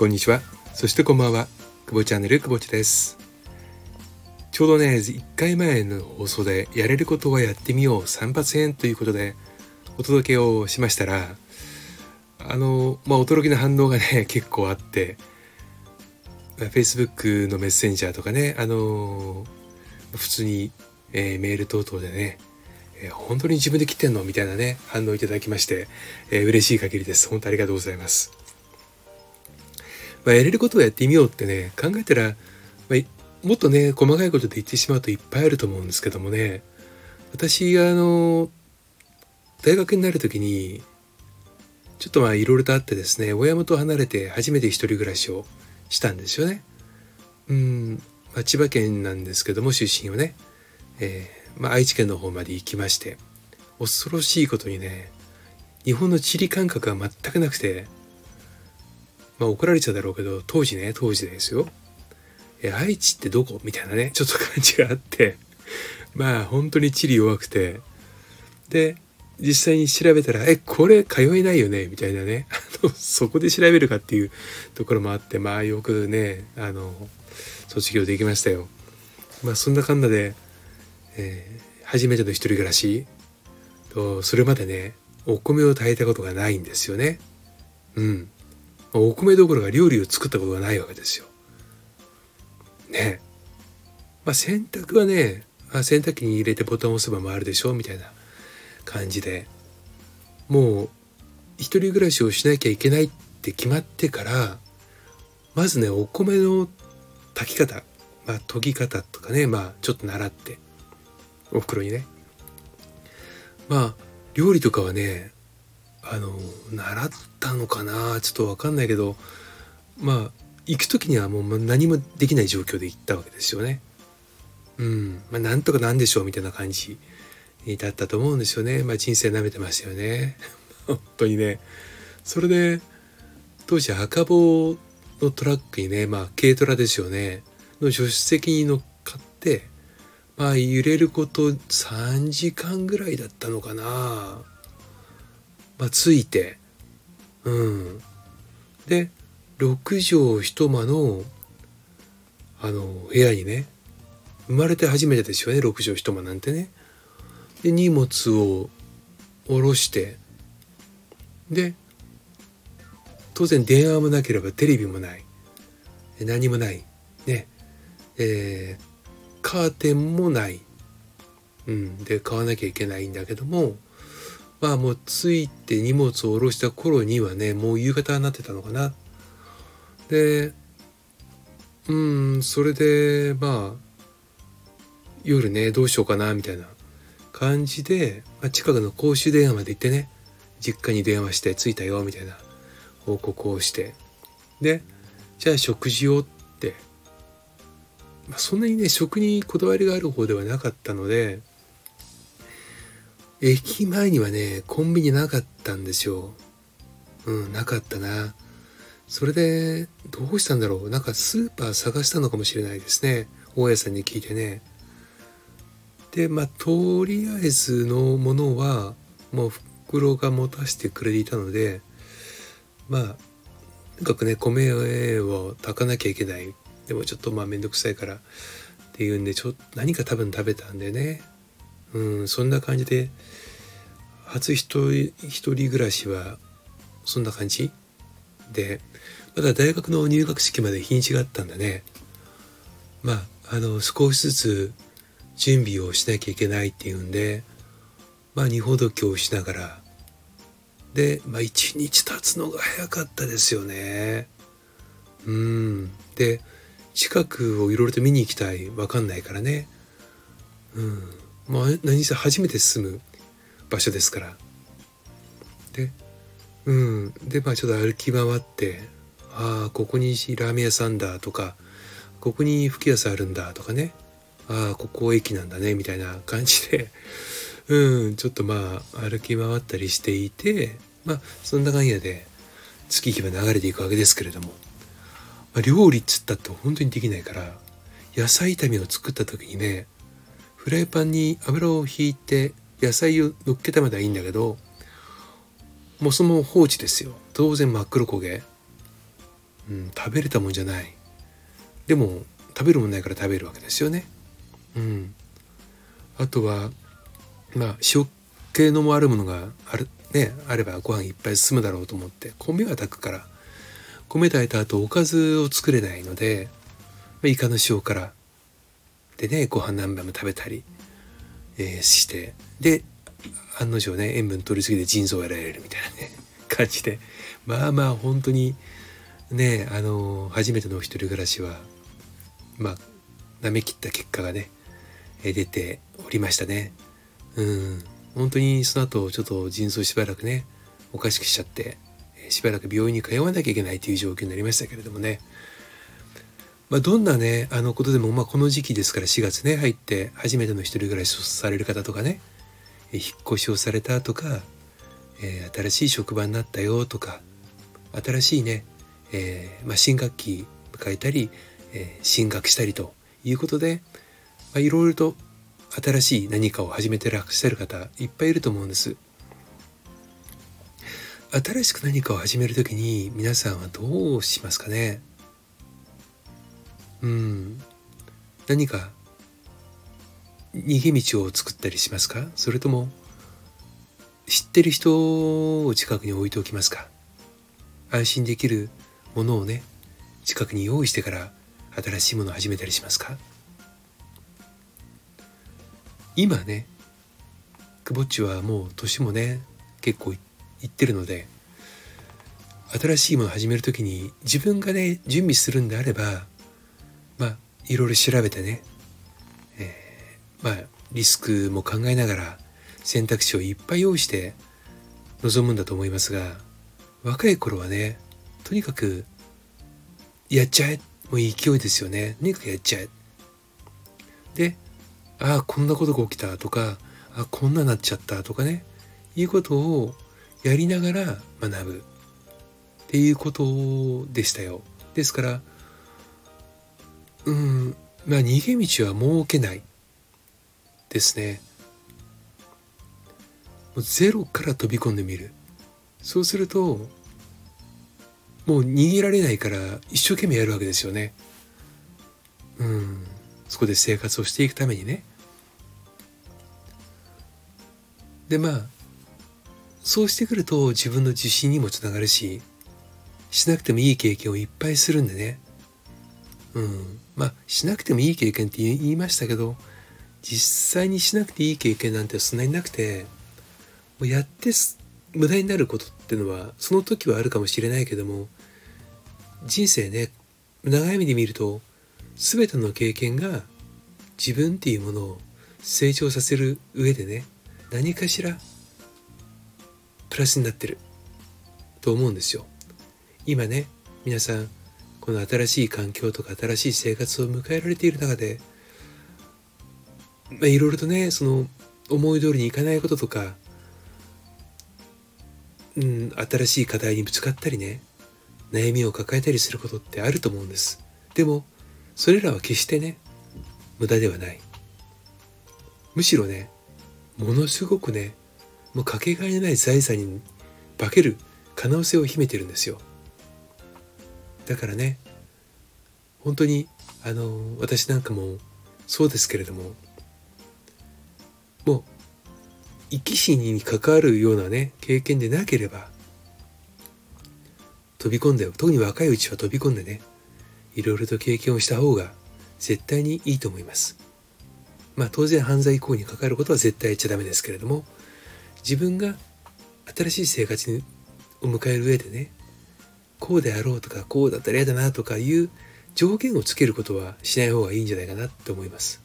こんにちは。そしてこんばんは。久保チャンネル久保地です。ちょうどね、1回前の放送でやれることはやってみよう3発編ということでお届けをしましたら、あの、まあ、驚きの反応がね、結構あって、Facebook のメッセンジャーとかね、あの、普通に、えー、メール等々でね、えー、本当に自分で切ってんの？みたいなね、反応いただきまして、えー、嬉しい限りです。本当ありがとうございます。まあ、やれることをやってみようってね考えたら、まあ、もっとね細かいことで言ってしまうといっぱいあると思うんですけどもね私あの大学になる時にちょっとまあいろいろとあってですね親元離れて初めて一人暮らしをしたんですよね。うん、まあ、千葉県なんですけども出身をね、えー、まあ、愛知県の方まで行きまして恐ろしいことにね日本の地理感覚が全くなくてまあ怒られちゃうだろうけど、当時ね、当時ですよ。え、愛知ってどこ？みたいなね、ちょっと感じがあって、まあ本当に地理弱くて、で、実際に調べたら、え、これ通えないよね？みたいなね、あの、そこで調べるかっていうところもあって、まあよくね、あの、卒業できましたよ。まあそんなかんなで、えー、初めての一人暮らしと、それまでね、お米を炊いたことがないんですよね。うん。お米どころか料理を作ったことがないわけですよ。ね。まあ洗濯はねあ洗濯機に入れてボタンを押せば回るでしょみたいな感じで。もう一人暮らしをしなきゃいけないって決まってからまずねお米の炊き方まあ研ぎ方とかねまあちょっと習ってお袋にね。まあ料理とかはねあの習ったのかな？ちょっと分かんないけどまあ行く時にはもう何もできない状況で行ったわけですよね。うん、まあ、なんとかなんでしょうみたいな感じだったと思うんですよね。まあ、人生舐めてましたよね。本当にね。それで当時赤棒のトラックにね、まあ軽トラですよね。の助手席に乗っかって、まあ揺れること3時間ぐらいだったのかな。まあ、ついて、うん。で、6畳一間の、あの、部屋にね、生まれて初めてですよね、6畳一間なんてね。で、荷物を下ろして、で、当然電話もなければテレビもない。何もない。ね。えー、カーテンもない。うん。で、買わなきゃいけないんだけども、まあもう着いて荷物を下ろした頃にはねもう夕方になってたのかな。でうんそれでまあ夜ねどうしようかなみたいな感じで、まあ、近くの公衆電話まで行ってね実家に電話して着いたよみたいな報告をして。でじゃあ食事をって、まあ、そんなにね食にこだわりがある方ではなかったので駅前にはね、コンビニなかったんですよ。うん、なかったな。それで、どうしたんだろう。なんかスーパー探したのかもしれないですね。大家さんに聞いてね。で、まあ、とりあえずのものは、もう袋が持たせてくれていたので、まあ、とにかくね、米を炊かなきゃいけない。でもちょっとまあめんどくさいからっていうんで、ちょ何か多分食べたんでね。うんそんな感じで初一人一人暮らしはそんな感じ？でまだ大学の入学式まで日にちがあったんだね。まああの少しずつ準備をしなきゃいけないっていうんでまあ荷ほどきをしながら。でまあ一日経つのが早かったですよね。うん。で近くをいろいろと見に行きたい。分かんないからね。うん。まあ、何せ初めて住む場所ですから。で、うん。で、まあちょっと歩き回って、ああ、ここにラーメン屋さんだとか、ここに吹き屋さあるんだとかね。ああ、ここ駅なんだね、みたいな感じで、うん、ちょっとまあ歩き回ったりしていて、まあそんな感じで月日は流れていくわけですけれども、まあ、料理っつったって本当にできないから、野菜炒めを作った時にね、フライパンに油をひいて野菜を乗っけたまではいいんだけどもうその放置ですよ。当然真っ黒焦げ。うん、食べれたもんじゃない。でも食べるもんないから食べるわけですよね。うん。あとはまあ塩系のもあるものがあるねあればご飯いっぱい進むだろうと思って米は炊くから。米炊いた後おかずを作れないので、まあ、イカの塩辛でねご飯何杯も食べたり、えー、してで案の定ね塩分取りすぎて腎臓をやられるみたいなね 感じで。まあまあ本当にねあの初めてのお一人暮らしはまあ舐め切った結果がね出ておりましたね。うん。本当にその後ちょっと腎臓しばらくねおかしくしちゃってしばらく病院に通わなきゃいけないという状況になりましたけれどもね、まあ、どんなねあのことでも、まあ、この時期ですから4月ね入って初めての一人暮らしをされる方とかね引っ越しをされたとか、えー、新しい職場になったよとか新しいね、えー、まあ、新学期迎えたり、えー、進学したりということで、まあ、いろいろと新しい何かを始めてらっしゃる方いっぱいいると思うんです。新しく何かを始める時に皆さんはどうしますかね？うん。何か逃げ道を作ったりしますか？それとも知ってる人を近くに置いておきますか？安心できるものをね近くに用意してから新しいものを始めたりしますか？今ねくぼっちはもう年もね結構いってるので新しいものを始める時に自分がね準備するんであればいろいろ調べてね、えー、まあリスクも考えながら選択肢をいっぱい用意して臨むんだと思いますが若い頃はねとにかくやっちゃえもう勢いですよね。とにかくやっちゃえ。でああこんなことが起きたとかあこんななっちゃったとかねいうことをやりながら学ぶ。っていうことでしたよ。ですから、うん、まあ逃げ道は設けないですね。もうゼロから飛び込んでみる。そうすると、もう逃げられないから一生懸命やるわけですよね。うん。そこで生活をしていくためにね。でまあそうしてくると自分の自信にもつながるししなくてもいい経験をいっぱいするんでねうんまあしなくてもいい経験って言いましたけど実際にしなくていい経験なんてそんなになくてもうやって無駄になることってのはその時はあるかもしれないけども人生ね長い目で見ると全ての経験が自分っていうものを成長させる上でね何かしらプラスになってると思うんですよ。今ね皆さんこの新しい環境とか新しい生活を迎えられている中で、まあ、いろいろとねその思い通りにいかないこととか、うん、新しい課題にぶつかったりね悩みを抱えたりすることってあると思うんです。でもそれらは決してね無駄ではない。むしろねものすごくねもうかけがえのない財産に化ける可能性を秘めてるんですよ。だからね本当にあの私なんかもそうですけれどももう生き死にに関わるようなね経験でなければ飛び込んで特に若いうちは飛び込んでねいろいろと経験をした方が絶対にいいと思います。まあ当然犯罪行為に関わることは絶対言っちゃダメですけれども自分が新しい生活を迎える上でねこうであろうとかこうだったら嫌だなとかいう条件をつけることはしない方がいいんじゃないかなと思います。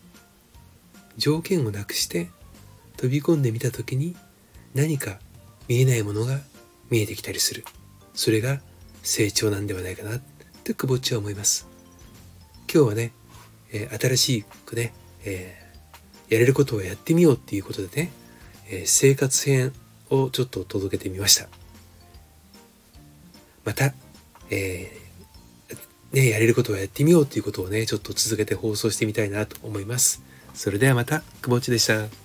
条件をなくして飛び込んでみた時に何か見えないものが見えてきたりする。それが成長なんではないかなってくぼっちは思います。今日はね、えー、新しくね、えー、やれることをやってみようっていうことでねえ生活編をちょっと届けてみました。また、えー、ね、やれることはやってみようということをね、ちょっと続けて放送してみたいなと思います。それではまた、くぼっちでした。